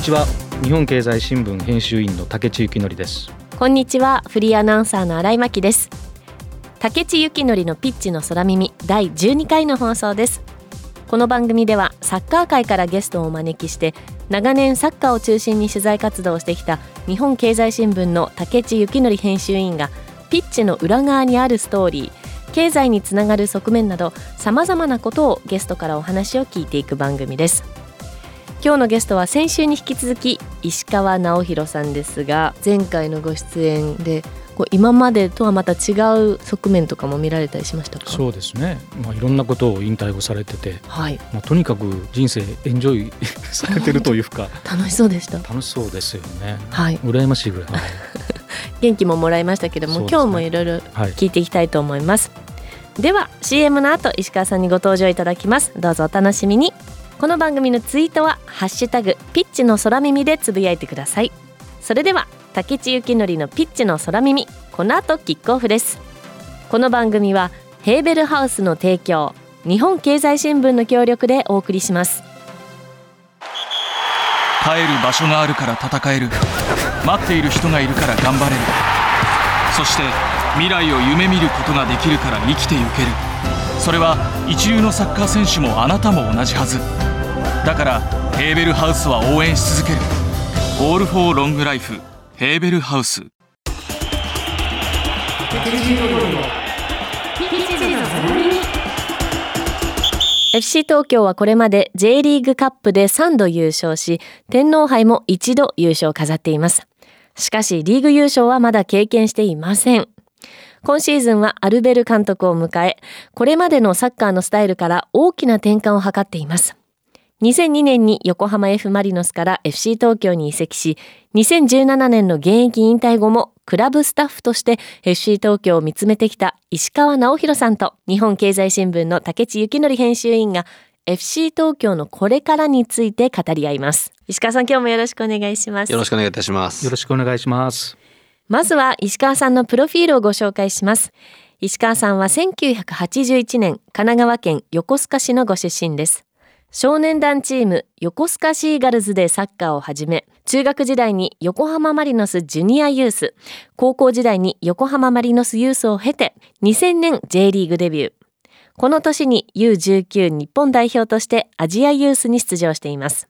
こんにちは。日本経済新聞編集員の竹地幸則です。こんにちは。フリーアナウンサーの新井真希です。竹地幸則のピッチの空耳第12回の放送です。この番組ではサッカー界からゲストをお招きして長年サッカーを中心に取材活動をしてきた日本経済新聞の竹地幸則編集員がピッチの裏側にあるストーリー経済につながる側面などさまざまなことをゲストからお話を聞いていく番組です。今日のゲストは先週に引き続き石川直弘さんですが前回のご出演でこう今までとはまた違う側面とかも見られたりしましたか？そうですね、まあ、いろんなことを引退をされてて、はい、まあ、とにかく人生エンジョイ されてるというか楽しそうでした。楽しそうですよね。はい。羨ましいぐらい、はい、元気ももらいましたけども、ね。今日もいろいろ聞いていきたいと思います、では CM の後石川さんにご登場いただきます。どうぞお楽しみにこの番組のツイートはハッシュタグピッチの空耳でつぶやいてください。それでは竹地幸則のピッチの空耳この後キックオフです。この番組はヘーベルハウスの提供日本経済新聞の協力でお送りします。帰る場所があるから戦える。待っている人がいるから頑張れる。そして未来を夢見ることができるから生きてゆける。それは一流のサッカー選手もあなたも同じはず。だからヘーベルハウスは応援し続ける。オールフォーロングライフヘーベルハウス。FC 東京はこれまで J リーグカップで3度優勝し天皇杯も1度優勝を飾っています。しかしリーグ優勝はまだ経験していません。今シーズンはアルベル監督を迎えこれまでのサッカーのスタイルから大きな転換を図っています。2002年に横浜 F・ マリノスから FC 東京に移籍し2017年の現役引退後もクラブスタッフとして FC 東京を見つめてきた石川直弘さんと日本経済新聞の竹地幸則編集員が FC 東京のこれからについて語り合います。石川さん今日もよろしくお願いします。よろしくお願いいたします。よろしくお願いします。まずは石川さんのプロフィールをご紹介します。石川さんは1981年神奈川県横須賀市のご出身です少年団チーム横須賀シーガルズでサッカーを始め中学時代に横浜マリノスジュニアユース高校時代に横浜マリノスユースを経て2000年 J リーグデビュー。この年に U19 日本代表としてアジアユースに出場しています。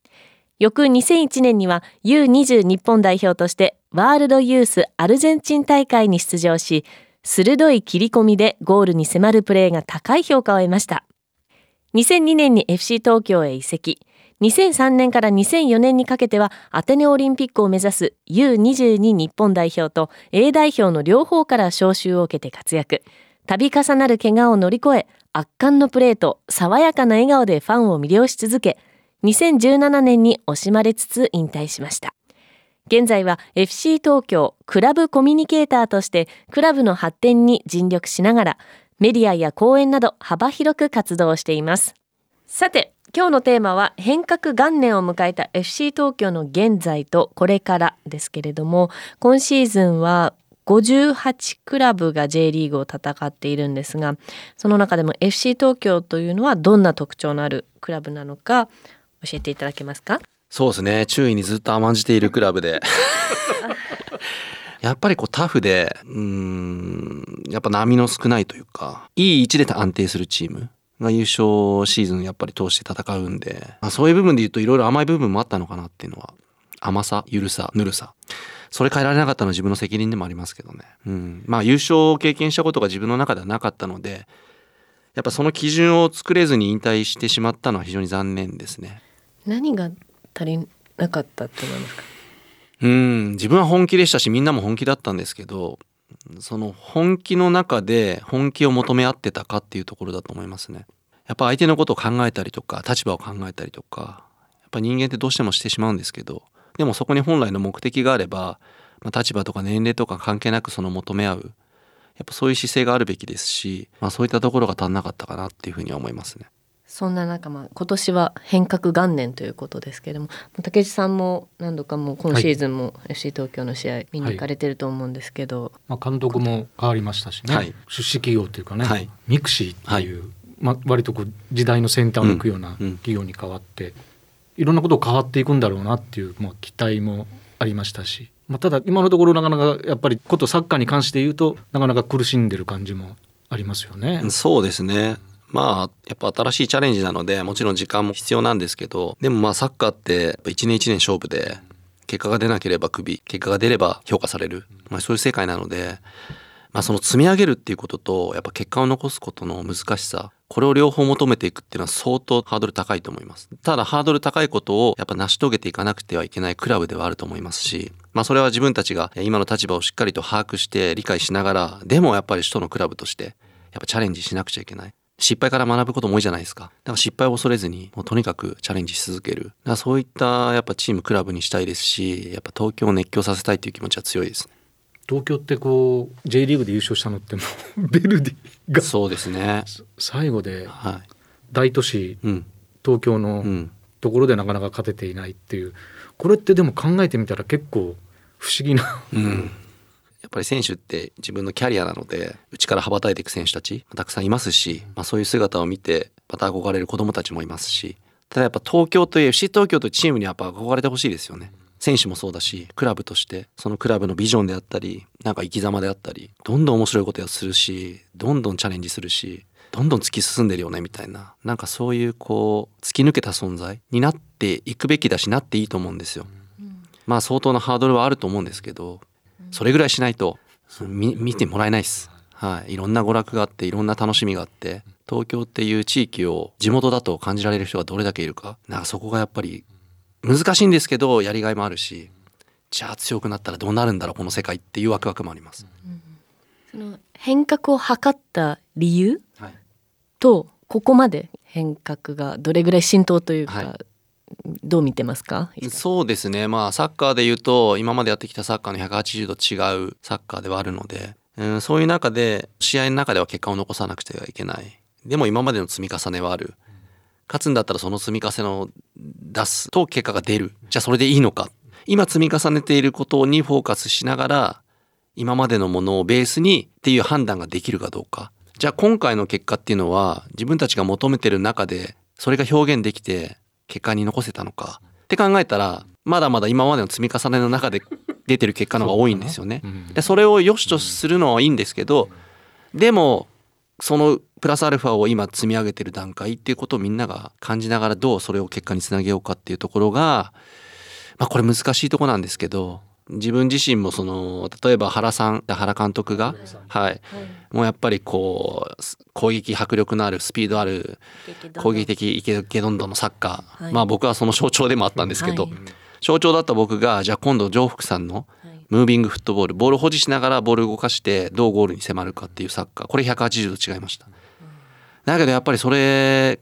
翌2001年には U20 日本代表としてワールドユースアルゼンチン大会に出場し鋭い切り込みでゴールに迫るプレーが高い評価を得ました。2002年に FC 東京へ移籍。2003年から2004年にかけてはアテネオリンピックを目指す U22 日本代表と A 代表の両方から招集を受けて活躍。度重なる怪我を乗り越え圧巻のプレーと爽やかな笑顔でファンを魅了し続け2017年に惜しまれつつ引退しました。現在は FC 東京クラブコミュニケーターとしてクラブの発展に尽力しながらメディアや講演など幅広く活動していますさて今日のテーマは変革元年を迎えた FC 東京の現在とこれからですけれども今シーズンは58クラブが J リーグを戦っているんですがその中でも FC 東京というのはどんな特徴のあるクラブなのか教えていただけますか？そうですね。注意にずっと甘んじているクラブで。やっぱりこうタフで、うん、やっぱ波の少ないというか、いい位置で安定するチームが優勝シーズンやっぱり通して戦うんで、まあ、そういう部分で言うといろいろ甘い部分もあったのかなっていうのは、甘さ、ゆるさ、ぬるさ。それ変えられなかったのは自分の責任でもありますけどね。うん。まあ優勝を経験したことが自分の中ではなかったので、やっぱその基準を作れずに引退してしまったのは非常に残念ですね。何が足りなかったって思いますか？うん自分は本気でしたしみんなも本気だったんですけどその本気の中で本気を求め合ってたかっていうところだと思いますね。やっぱ相手のことを考えたりとか立場を考えたりとかやっぱ人間ってどうしてもしてしまうんですけどでもそこに本来の目的があれば、まあ、立場とか年齢とか関係なくその求め合うやっぱそういう姿勢があるべきですし、まあ、そういったところが足んなかったかなっていうふうには思いますね。そんな中、まあ、今年は変革元年ということですけれども竹内さんも何度かもう今シーズンも FC 東京の試合見に行かれてると思うんですけど、まあ、監督も変わりましたしね、はい。出資企業っていうかね、はい。ミクシーっていう、まあ、割とこう時代の先端を行くようなうんうん企業に変わって、いろんなこと変わっていくんだろうなっていう、まあ、期待もありましたし、まあ、ただ今のところなかなかやっぱりことサッカーに関して言うとなかなか苦しんでる感じもありますよね。そうですねまあやっぱ新しいチャレンジなのでもちろん時間も必要なんですけどでもまあサッカーって一年一年勝負で結果が出なければクビ結果が出れば評価される、まあ、そういう世界なので、まあ、その積み上げるっていうこととやっぱ結果を残すことの難しさこれを両方求めていくっていうのは相当ハードル高いと思います。ただハードル高いことをやっぱ成し遂げていかなくてはいけないクラブではあると思いますしまあそれは自分たちが今の立場をしっかりと把握して理解しながらでもやっぱり首都のクラブとしてやっぱチャレンジしなくちゃいけない。失敗から学ぶことも多いじゃないですか。だから失敗を恐れずに、もうとにかくチャレンジし続ける。だからそういったやっぱチーム、クラブにしたいですし、やっぱ東京を熱狂させたいという気持ちは強いですね。東京ってこう J リーグで優勝したのってもう ベルディがそうですね。最後では大都市い。うん。東京のうん。ところでなかなか勝てていないっていうこれってでも考えてみたら結構不思議なうん。やっぱり選手って自分のキャリアなので内から羽ばたいていく選手たちたくさんいますし、まあ、そういう姿を見てまた憧れる子供たちもいますしただやっぱ東京という FC 東京というチームにやっぱ憧れてほしいですよね。選手もそうだしクラブとしてそのクラブのビジョンであったりなんか生き様であったりどんどん面白いことをするしどんどんチャレンジするしどんどん突き進んでるよねみたいな。なんかそういうこう突き抜けた存在になっていくべきだしなっていいと思うんですよ。まあ相当なハードルはあると思うんですけどそれぐらいしないと見見てもらえないです。はい、いろんな娯楽があっていろんな楽しみがあって東京っていう地域を地元だと感じられる人がどれだけいるかなんかそこがやっぱり難しいんですけどやりがいもあるしじゃあ強くなったらどうなるんだろうこの世界っていうワクワクもあります。その変革を図った理由はいとここまで変革がどれぐらい浸透というか、はいどう見てますか？そうですね。まあサッカーで言うと今までやってきたサッカーの180度違うサッカーではあるので、うん、そういう中で試合の中では結果を残さなくてはいけない。でも今までの積み重ねはある。勝つんだったらその積み重ねを出すと結果が出る。じゃあそれでいいのか。今積み重ねていることにフォーカスしながら今までのものをベースにっていう判断ができるかどうか。じゃあ今回の結果っていうのは自分たちが求めてる中でそれが表現できて結果に残せたのか。って考えたらまだまだ今までの積み重ねの中で出てる結果の方が多いんですよね。うん。でそれを良しとするのはいいんですけどでもそのプラスアルファを今積み上げてる段階っていうことをみんなが感じながらどうそれを結果につなげようかっていうところがまあこれ難しいとこなんですけど自分自身もその例えば原さん原監督がはい。もうやっぱりこう攻撃迫力のあるスピードある攻撃的イケケどんどんのサッカー、はい。まあ僕はその象徴でもあったんですけど、はい。象徴だった僕がじゃあ今度上福さんのはい。ムービングフットボールボールを保持しながらボールを動かしてどうゴールに迫るかっていうサッカー。これ180度違いました。だけどやっぱりそれ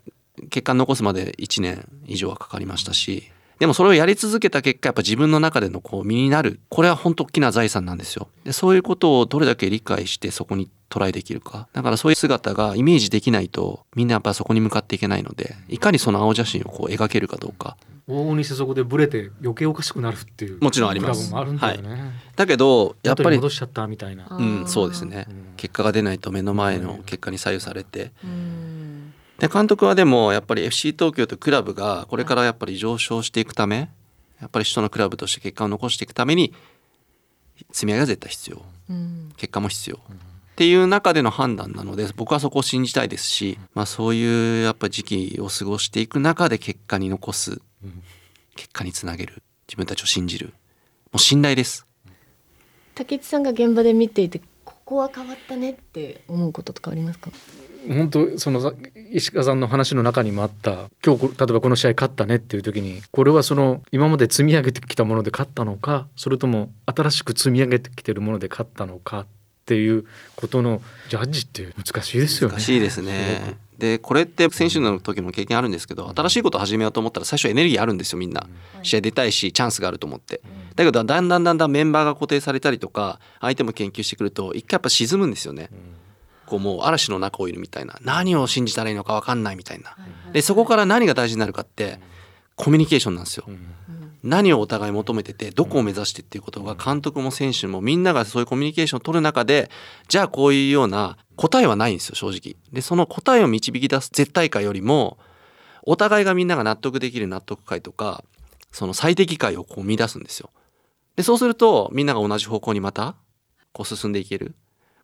結果残すまで1年以上はかかりましたしでもそれをやり続けた結果やっぱ自分の中でのこう身になるこれは本当大きな財産なんですよ。でそういうことをどれだけ理解してそこにトライできるか。だからそういう姿がイメージできないとみんなやっぱそこに向かっていけないのでいかにその青写真をこう描けるかどうか。往々にしてそこでブレて余計おかしくなるっていうもちろんあります。クラブもあるんだよね、だけどやっぱり戻しちゃったみたいな。うんそうですね。うん。結果が出ないと目の前の結果に左右されて。うんで監督はでもやっぱり FC 東京というクラブがこれからやっぱり上昇していくためやっぱり首都のクラブとして結果を残していくために積み上げが絶対必要。うん。結果も必要。っていう中での判断なので僕はそこを信じたいですし、まあ、そういうやっぱり時期を過ごしていく中で結果に残すうん。結果につなげる。自分たちを信じる。もう信頼です。竹内さんが現場で見ていてここは変わったねって思うこととかありますか？本当そのさ石川さんの話の中にもあった今日こ例えばこの試合勝ったねっていう時にこれはその今まで積み上げてきたもので勝ったのかそれとも新しく積み上げてきてるもので勝ったのかっていうことのジャッジって難しいですよね。難しいですね。でこれって選手の時の経験あるんですけど新しいことを始めようと思ったら最初エネルギーあるんですよみんな。試合出たいしチャンスがあると思って。だけどだんだんだんだんメンバーが固定されたりとか相手も研究してくると一回やっぱ沈むんですよねこうもう嵐の中をいるみたいな。何を信じたらいいのか分かんないみたいな。でそこから何が大事になるかってコミュニケーションなんですよ。うん。何をお互い求めててどこを目指してっていうことが監督も選手もみんながそういうコミュニケーションを取る中でじゃあこういうような答えはないんですよ正直。でその答えを導き出す絶対感よりもお互いがみんなが納得できる納得解とかその最適解をこう見出すんですよ。でそうするとみんなが同じ方向にまたこう進んでいける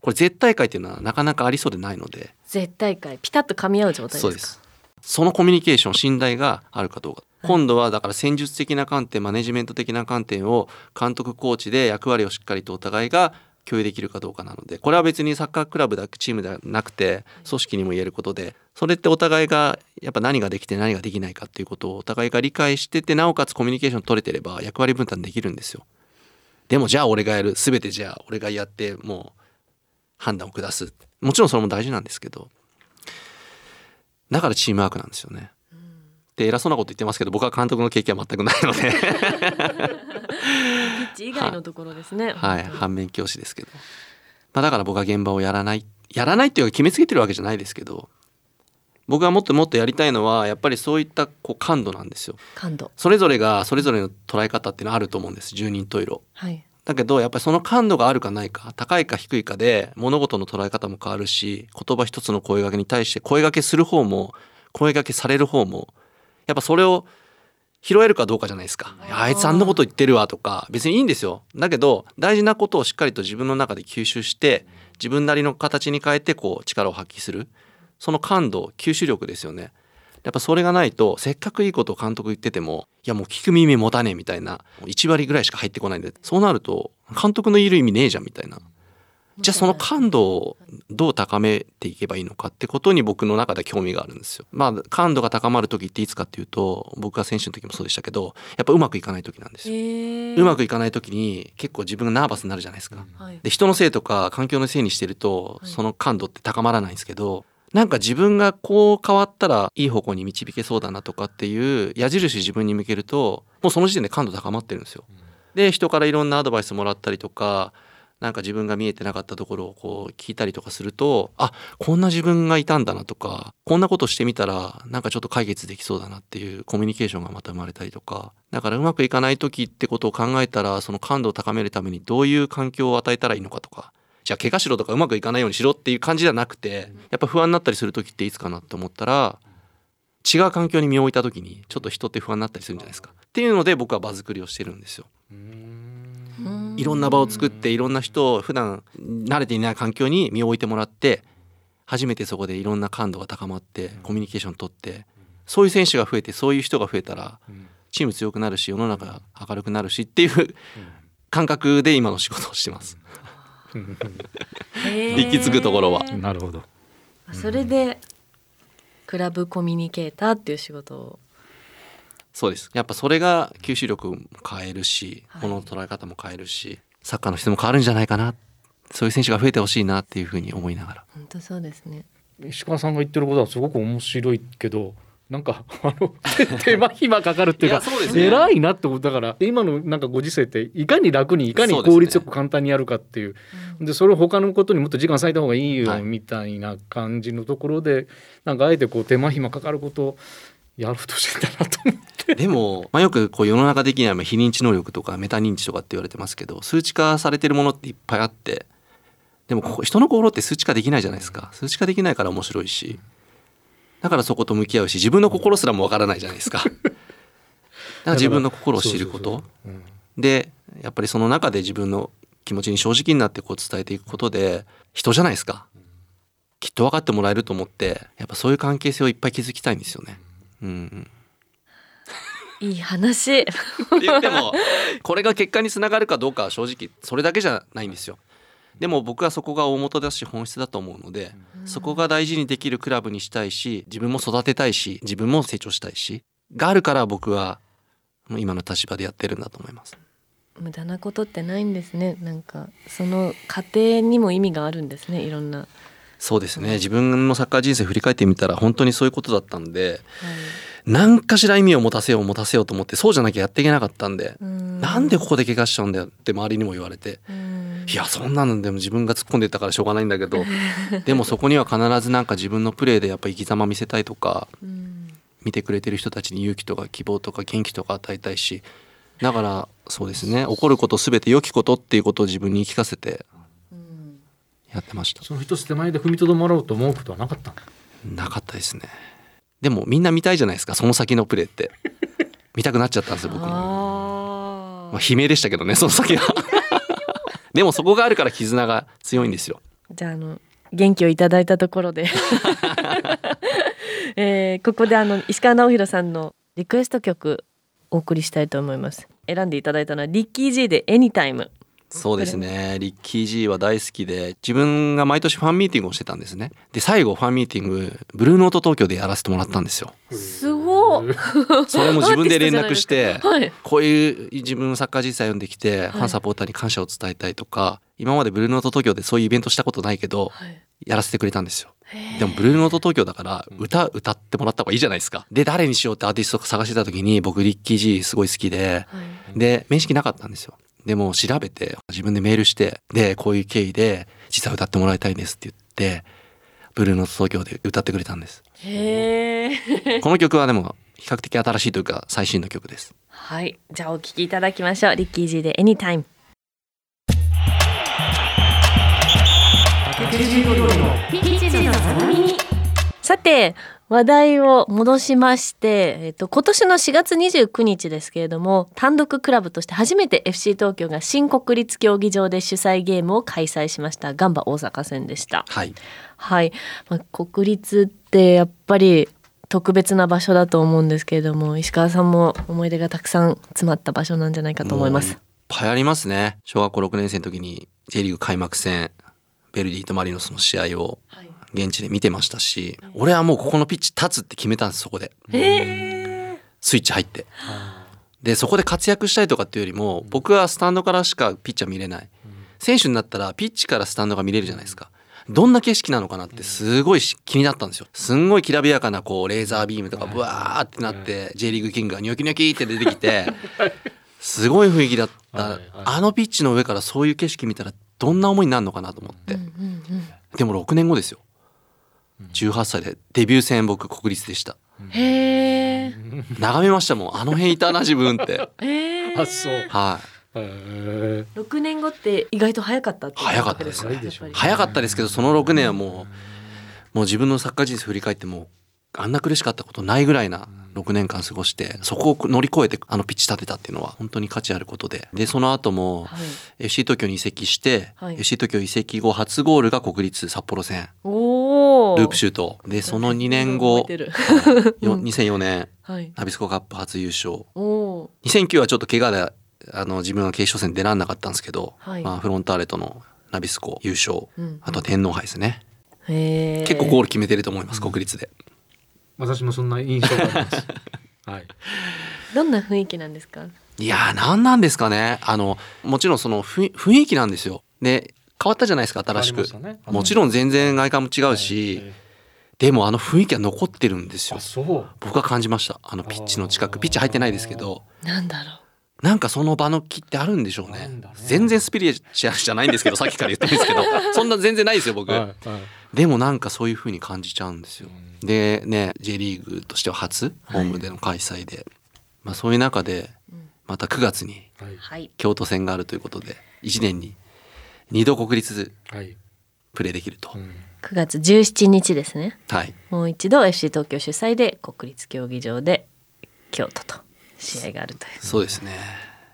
これ絶対解っていうのはなかなかありそうでないので。絶対解ピタッと噛み合う状態ですか？そうです。そのコミュニケーション信頼があるかどうか、今度はだから戦術的な観点マネジメント的な観点を監督コーチで役割をしっかりとお互いが共有できるかどうかなので。これは別にサッカークラブだけチームではなくて組織にも言えることでそれってお互いがやっぱ何ができて何ができないかっていうことをお互いが理解しててなおかつコミュニケーション取れてれば役割分担できるんですよ。でもじゃあ俺がやる。全てじゃあ俺がやってもう判断を下す。もちろんそれも大事なんですけど。だからチームワークなんですよね。で偉そうなこと言ってますけど僕は監督の経験は全くないので。ピッチ以外のところですね。はい。反面教師ですけど、まあ、だから僕は現場をやらない。やらないっていうか決めつけてるわけじゃないですけど。僕がもっともっとやりたいのはやっぱりそういったこう感度なんですよ。感度。それぞれがそれぞれの捉え方っていうのはあると思うんです。十人十色。はいだけどやっぱりその感度があるかないか高いか低いかで物事の捉え方も変わるし言葉一つの声掛けに対して声掛けする方も声掛けされる方もやっぱそれを拾えるかどうかじゃないですか。あいつあんなこと言ってるわとか別にいいんですよ。だけど大事なことをしっかりと自分の中で吸収して自分なりの形に変えてこう力を発揮する。その感度吸収力ですよねやっぱそれがないとせっかくいいことを監督言っててもいやもう聞く耳持たねえみたいな1割ぐらいしか入ってこないんでそうなると監督のいる意味ねえじゃんみたいなじゃあその感度をどう高めていけばいいのかってことに僕の中で興味があるんですよ。まあ感度が高まる時っていつかっていうと僕が選手の時もそうでしたけどやっぱうまくいかない時なんですよ。えうまくいかない時に結構自分がナーバスになるじゃないですか。はいで人のせいとか環境のせいにしてるとはいその感度って高まらないんですけどなんか自分がこう変わったらいい方向に導けそうだなとかっていう矢印自分に向けるともうその時点で感度高まってるんですよ。で人からいろんなアドバイスもらったりとかなんか自分が見えてなかったところをこう聞いたりとかするとあこんな自分がいたんだなとかこんなことしてみたらなんかちょっと解決できそうだなっていうコミュニケーションがまた生まれたりとかだからうまくいかない時ってことを考えたらその感度を高めるためにどういう環境を与えたらいいのかとかじゃあ怪我しろとかうまくいかないようにしろっていう感じじゃなくてやっぱ不安になったりする時っていつかなって思ったら違う環境に身を置いた時にちょっと人って不安になったりするんじゃないですかっていうので僕は場作りをしてるんですよ。いろんな場を作っていろんな人を普段慣れていない環境に身を置いてもらって初めてそこでいろんな感度が高まってコミュニケーション取ってそういう選手が増えてそういう人が増えたらチーム強くなるし世の中明るくなるしっていう感覚で今の仕事をしてます。行き着くところは。なるほど。それでクラブコミュニケーターっていう仕事を。そうです。やっぱそれが吸収力も変えるしはい。この捉え方も変えるしサッカーの人も変わるんじゃないかな。そういう選手が増えてほしいなっていうふうに思いながら。本当そうですね。石川さんが言ってることはすごく面白いけどなんかあの手 手間暇かかるっていうかいね。偉いなってことだから今のなんかご時世っていかに楽にいかに効率よく簡単にやるかっていう。でそれを他のことにもっと時間割いた方がいいよはい。みたいな感じのところで、なんかあえてこう手間暇かかることをやるとしてんだなと思って。でも、まあ、よくこう世の中的にはまあ非認知能力とかメタ認知とかって言われてますけど数値化されてるものっていっぱいあってでもここ人の心って数値化できないじゃないですか。数値化できないから面白いしだからそこと向き合うし自分の心すらもわからないじゃないですか。だから自分の心を知ること。でやっぱりその中で自分の気持ちに正直になってこう伝えていくことで人じゃないですか。きっと分かってもらえると思ってやっぱそういう関係性をいっぱい築きたいんですよね。うんうん。いい話。って言ってもこれが結果につながるかどうかは正直それだけじゃないんですよ。でも僕はそこが大元だし本質だと思うのでそこが大事にできるクラブにしたいし自分も育てたいし自分も成長したいしがあるから僕は今の立場でやってるんだと思います。無駄なことってないんですね。なんかその過程にも意味があるんですね。いろんな、はい、そうですね。自分のサッカー人生振り返ってみたら本当にそういうことだったんで何かしら意味を持たせよう持たせようと思ってそうじゃなきゃやっていけなかったんで、うん。なんでここで怪我しちゃうんだよって周りにも言われて、うん。いやそんなのでも自分が突っ込んでったからしょうがないんだけど でもそこには必ずなんか自分のプレーでやっぱ生き様見せたいとかうん。見てくれてる人たちに勇気とか希望とか元気とか与えたいしだからそうですね。起こること全て良きことっていうことを自分に言い聞かせてうんやってました。その一つ手前で踏みとどまろうと思うことはなかったの？なかったですね。でもみんな見たいじゃないですかその先のプレーって。見たくなっちゃったんですよ僕も、あまあ、悲鳴でしたけどねその先は。でもそこがあるから絆が強いんですよ。じゃああの元気をいただいたところで、えーここであの石川直弘さんのリクエスト曲お送りしたいと思います。選んでいただいたのはリッキー G で「エニタイムそうですね。リッキー G は大好きで自分が毎年ファンミーティングをしてたんですね。で最後ファンミーティングブルーノート東京でやらせてもらったんですよ。すごいそれも自分で連絡してはい。こういう自分のサッカー実際読んできて、ファンサポーターに感謝を伝えたいとか今までブルーノート東京でそういうイベントしたことないけどはい。やらせてくれたんですよ。でもブルーノート東京だから歌歌ってもらった方がいいじゃないですか。で誰にしようってアーティストを探してた時に僕リッキー G すごい好きではい。で面識なかったんですよでも調べて自分でメールしてでこういう経緯で実は歌ってもらいたいんですって言ってブルーノート東京で歌ってくれたんです。へえこの曲はでも比較的新しいというか最新の曲です。はい。じゃあお聞きいただきましょう。リッキー G で「エニタイムさて話題を戻しまして、えっと、今年の4月29日ですけれども単独クラブとして初めて FC 東京が新国立競技場で主催ゲームを開催しましたガンバ大阪戦でした。はい。はい、まあ、国立ってやっぱり特別な場所だと思うんですけれども石川さんも思い出がたくさん詰まった場所なんじゃないかと思います。いっ。ぱいありますね。小学校6年生の時に J リーグ開幕戦ベルディとマリノスの試合を。はい現地で見てましたし俺はもうここのピッチ立つって決めたんですそこで。へスイッチ入って。でそこで活躍したいとかっていうよりも僕はスタンドからしかピッチャー見れない。選手になったらピッチからスタンドが見れるじゃないですか。どんな景色なのかなってすごいし気になったんですよ。すんごいきらびやかなこうレーザービームとかブワーってなって J リーグキングがニョキニョキって出てきて すごい雰囲気だった。あのピッチの上からそういう景色見たらどんな思いになるのかなと思って。でも6年後ですよ18歳でデビュー戦僕国立でした。うん、へえ。眺めましたもん。あの辺いたな自分って。へえ。あそう。はい。へ六年後って意外と早かったっ早かったです。こと早いでしょやっぱり。早かったですけどその6年はもうもう自分のサッカー人生振り返ってもあんな苦しかったことないぐらいな6年間過ごしてそこを乗り越えてあのピッチ立てたっていうのは本当に価値あることで。でその後もはい。FC 東京に移籍して、はい。FC 東京移籍後初ゴールが国立札幌戦。ループシュート。でその2年後覚えてる。ようん2004年はい。ナビスコカップ初優勝。おお2009はちょっと怪我であの自分は決勝戦出らんなかったんですけど、はい。まあ、フロンターレとのナビスコ優勝、うん。あとは天皇杯ですね。結構ゴール決めてると思います、国立で私もそんな印象があります。はい。どんな雰囲気なんですか？いやー何なんですかね。あのもちろんその雰雰囲気なんですよ。で変わったじゃないですか新しく、ね。もちろん全然外観も違うし、はい。でもあの雰囲気は残ってるんですよ。あそう。僕は感じました。あのピッチの近くピッチ入ってないですけど。なんだろなんかその場の気ってあるんでしょうね。ね。全然スピリチュアルじゃないんですけど さっきから言ってるんですけど。そんな全然ないですよ僕、はいはい。でもなんかそういう風に感じちゃうんですよ。でね J リーグとしては初ホームでの開催で、まあ、そういう中でまた9月に。京都戦があるということで1年に2度国立はい。プレーできると、うん。9月17日ですね。はい。もう一度 FC 東京主催で国立競技場で京都と試合があるという。そうですね。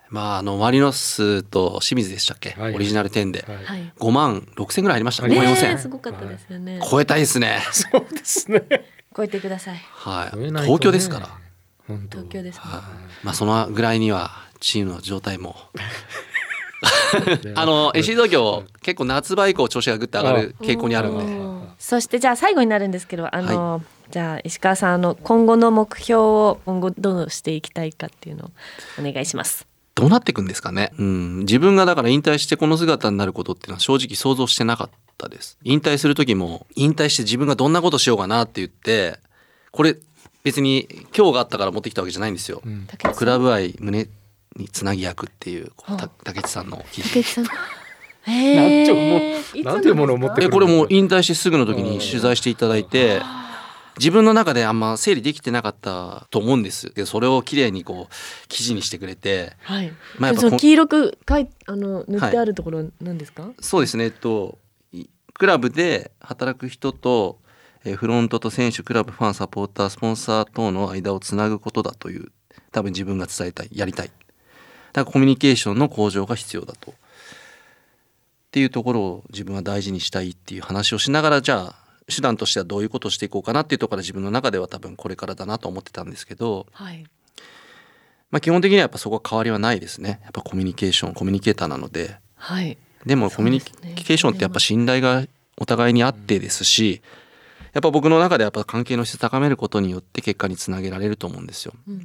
まああのマリノスと清水でしたっけ、はい。オリジナル10で。はい。はい。5万6千ぐらいありました。ね5ね万4ねえ千すごかったですよね。超えたいですね。そうですね。超えてください。はい。ね。東京ですから、本当。東京ですね。はい。まあそのぐらいにはチームの状態も。ね。あの FC 東京結構夏場以降調子がぐって上がる傾向にあるんで。うんそしてじゃあ最後になるんですけどあの、じゃあ石川さんあの今後の目標を今後どうしていきたいかっていうのをお願いします。どうなっていくんですかね、うん、自分がだから引退してこの姿になることっていうのは正直想像してなかったです。引退する時も引退して自分がどんなことしようかなって言ってこれ別に今日があったから持ってきたわけじゃないんですよ、うん。クラブ愛胸につなぎ役っていう竹内さんの記事竹内さん。へ なんえ。てもうなんてものを持ってくるえこれもう引退してすぐの時に取材していただいて自分の中であんま整理できてなかったと思うんです。けどそれをきれいにこう記事にしてくれて。はい。まあやっぱこその黄色く書いあの塗ってあるところなんですか？そうですね。えっといクラブで働く人とえーフロントと選手クラブファンサポータースポンサー等の間をつなぐことだという多分自分が伝えたいやりたい。だからコミュニケーションの向上が必要だと。っていうところを自分は大事にしたいっていう話をしながらじゃあ手段としてはどういうことをしていこうかなっていうところから自分の中では多分これからだなと思ってたんですけど、はい。まあ、基本的にはやっぱそこは変わりはないですね。やっぱコミュニケーションコミュニケーターなので。はい。でもコミュニケーションってやっぱ信頼がお互いにあってですしやっぱ僕の中でやっぱ関係の質高めることによって結果につなげられると思うんですよ。うんうん。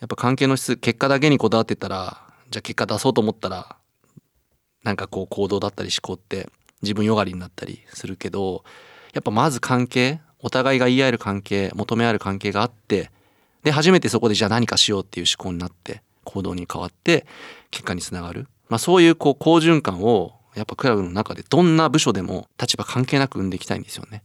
やっぱ関係の質結果だけにこだわってたらじゃあ結果出そうと思ったらなんかこう行動だったり思考って自分よがりになったりするけどやっぱまず関係お互いが言い合える関係求め合える関係があってで初めてそこでじゃあ何かしようっていう思考になって行動に変わって結果につながる、まあ、そういうこう好循環をやっぱクラブの中でどんな部署でも立場関係なく生んでいきたいんですよね。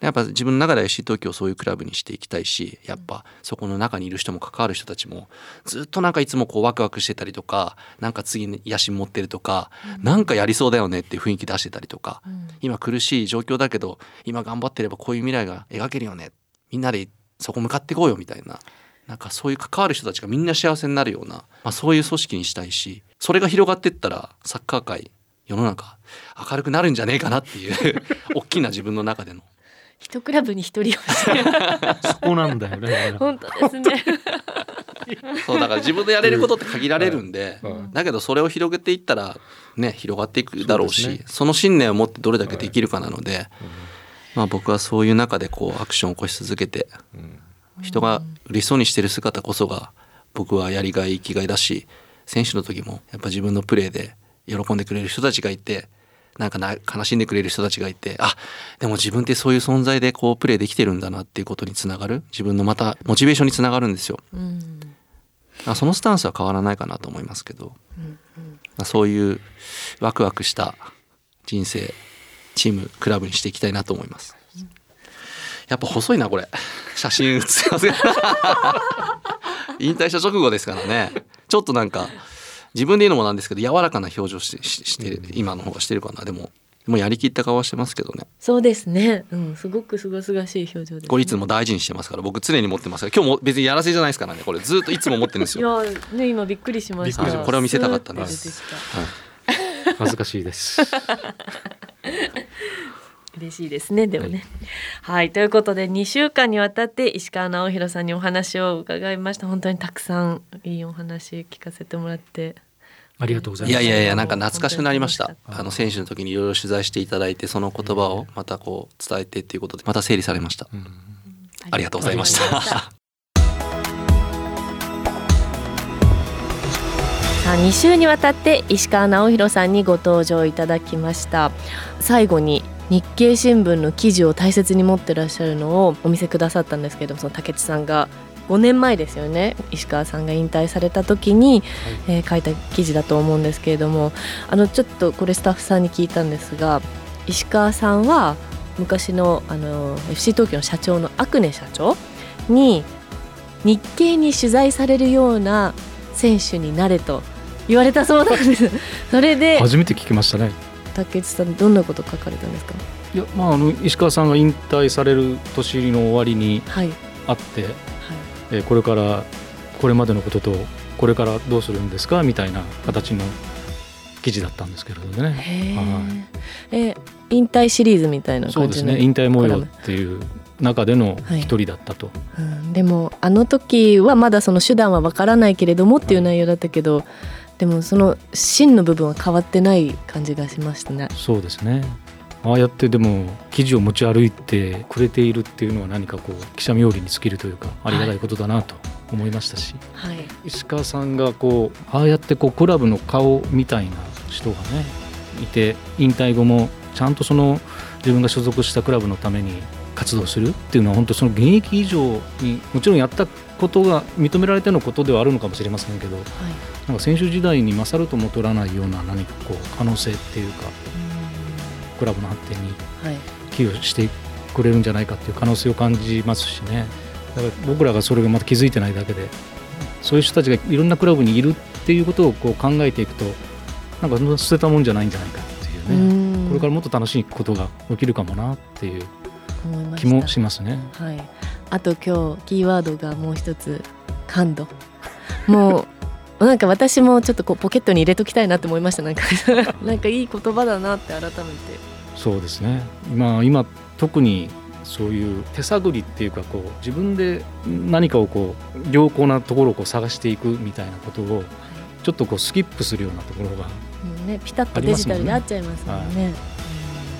でやっぱ自分の中では FC 東京をそういうクラブにしていきたいしやっぱそこの中にいる人も関わる人たちもずっとなんかいつもこうワクワクしてたりとかなんか次に野心持ってるとか、なんかやりそうだよねっていう雰囲気出してたりとか、今苦しい状況だけど今頑張ってればこういう未来が描けるよね。みんなでそこ向かっていこうよみたいななんかそういう関わる人たちがみんな幸せになるような、まあ、そういう組織にしたいしそれが広がっていったらサッカー界世の中明るくなるんじゃねえかなっていう 大きな自分の中での一クラブに一人欲しいそこなんだよね。本当ですね。そうだから自分でやれることって限られるんで、うんだけどそれを広げていったらね広がっていくだろうしそね。の信念を持ってどれだけできるかなので、まあ僕はそういう中でこうアクションを起こし続けて人が嬉しそうにしてる姿こそが僕はやりがい生きがいだし選手の時もやっぱ自分のプレーで喜んでくれる人たちがいてなんかな悲しんでくれる人たちがいてあでも自分ってそういう存在でこうプレーできてるんだなっていうことにつながる。自分のまたモチベーションにつながるんですよ。うん。あそのスタンスは変わらないかなと思いますけど、まあそういうワクワクした人生チームクラブにしていきたいなと思います。やっぱ細いなこれ。写真写ってますが 引退した直後ですからね。ちょっとなんか自分で言うのもなんですけど柔らかな表情してしして今の方がしてるかな。でももうやりきった顔はしてますけどね。そうですね。うん。すごくすがすがしい表情です、ね、これいつも大事にしてますから。僕常に持ってますから。今日も別にやらせじゃないですからね。これずっといつも持ってるんですいよ。やね今びっくりしました。びっくりしましたこれを見せたかったんでスすーッて出てき 恥ずかしいです。た嬉しいですねでもね。はい、ということで2週間にわたって石川直弘さんにお話を伺いました。本当にたくさんいいお話聞かせてもらって。ありがとうございます。いやいやいやなんか懐かしくなりました。あの選手の時にいろいろ取材していただいてその言葉をまたこう伝えてっていうことでまた整理されました。うん。ありがとうございました。さあ2週にわたって石川直弘さんにご登場いただきました。最後に日経新聞の記事を大切に持ってらっしゃるのをお見せくださったんですけどその竹内さんが5年前ですよね石川さんが引退された時に、えー書いた記事だと思うんですけれどもあのちょっとこれスタッフさんに聞いたんですが石川さんは昔のあの FC 東京の社長のアクネ社長に日経に取材されるような選手になれと言われたそうなんです。それで初めて聞きましたね。竹内さんどんなこと書かれたんですか？いやまああの石川さんが引退される年の終わりにはいあって、はいえーこれからこれまでのこととこれからどうするんですかみたいな形の記事だったんですけれどもね。へはえ。え引退シリーズみたいな感じの。そうですね引退模様っていう中でのはい一人だったと、うん、でもあの時はまだその手段はわからないけれどもっていう内容だったけど、でもその真の部分は変わってない感じがしましたね。そうですねああやってでも記事を持ち歩いてくれているっていうのは何かこう記者冥利に尽きるというかありがたいことだなと思いましたし、はい。石川さんがこうああやってこうクラブの顔みたいな人がねいて引退後もちゃんとその自分が所属したクラブのために活動するっていうのは本当その現役以上にもちろんやったことが認められてのことではあるのかもしれませんけどはい。なんか選手時代に勝るとも取らないような何かこう可能性っていうかクラブの発展にはい。寄与してくれるんじゃないかっていう可能性を感じますしねだから僕らがそれがまだ気づいてないだけでそういう人たちがいろんなクラブにいるっていうことをこう考えていくとなんか捨てたもんじゃないんじゃないかっていううねんこれからもっと楽しいことが起きるかもなっていう思いました気もしますね。はい、あと今日キーワードがもう一つ感度もうなんか私もちょっとこうポケットに入れときたいなって思いましたなんか なんかいい言葉だなって改めてそうですね。今今特にそういう手探りっていうかこう自分で何かをこう良好なところをこう探していくみたいなことをちょっとこうスキップするようなところがねピタッとデジタルで合っちゃいますもんね。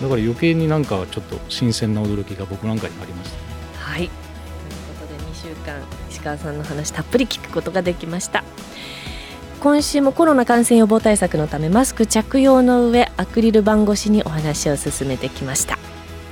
だから余計になんかちょっと新鮮な驚きが僕なんかにありました。はい。ということで2週間石川さんの話たっぷり聞くことができました。今週もコロナ感染予防対策のためマスク着用の上アクリル板越しにお話を進めてきました。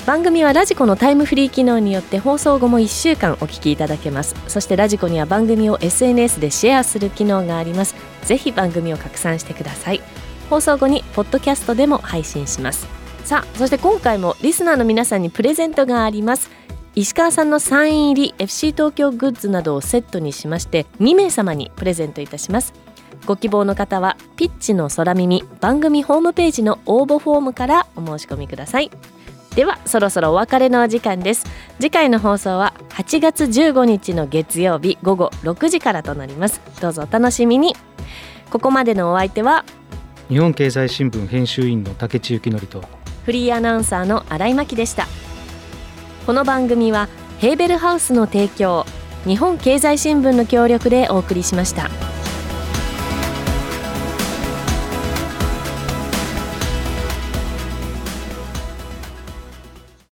番組はラジコのタイムフリー機能によって放送後も1週間お聞きいただけます。そしてラジコには番組を SNS でシェアする機能があります。ぜひ番組を拡散してください。放送後にポッドキャストでも配信します。さあそして今回もリスナーの皆さんにプレゼントがあります。石川さんのサイン入り FC 東京グッズなどをセットにしまして2名様にプレゼントいたします。ご希望の方はピッチの空耳番組ホームページの応募フォームからお申し込みください。ではそろそろお別れのお時間です。次回の放送は8月15日の月曜日午後6時からとなります。どうぞお楽しみに。ここまでのお相手は日本経済新聞編集員の竹地幸則とフリーアナウンサーの新井真希でしたこの番組はヘーベルハウスの提供日本経済新聞の協力でお送りしました。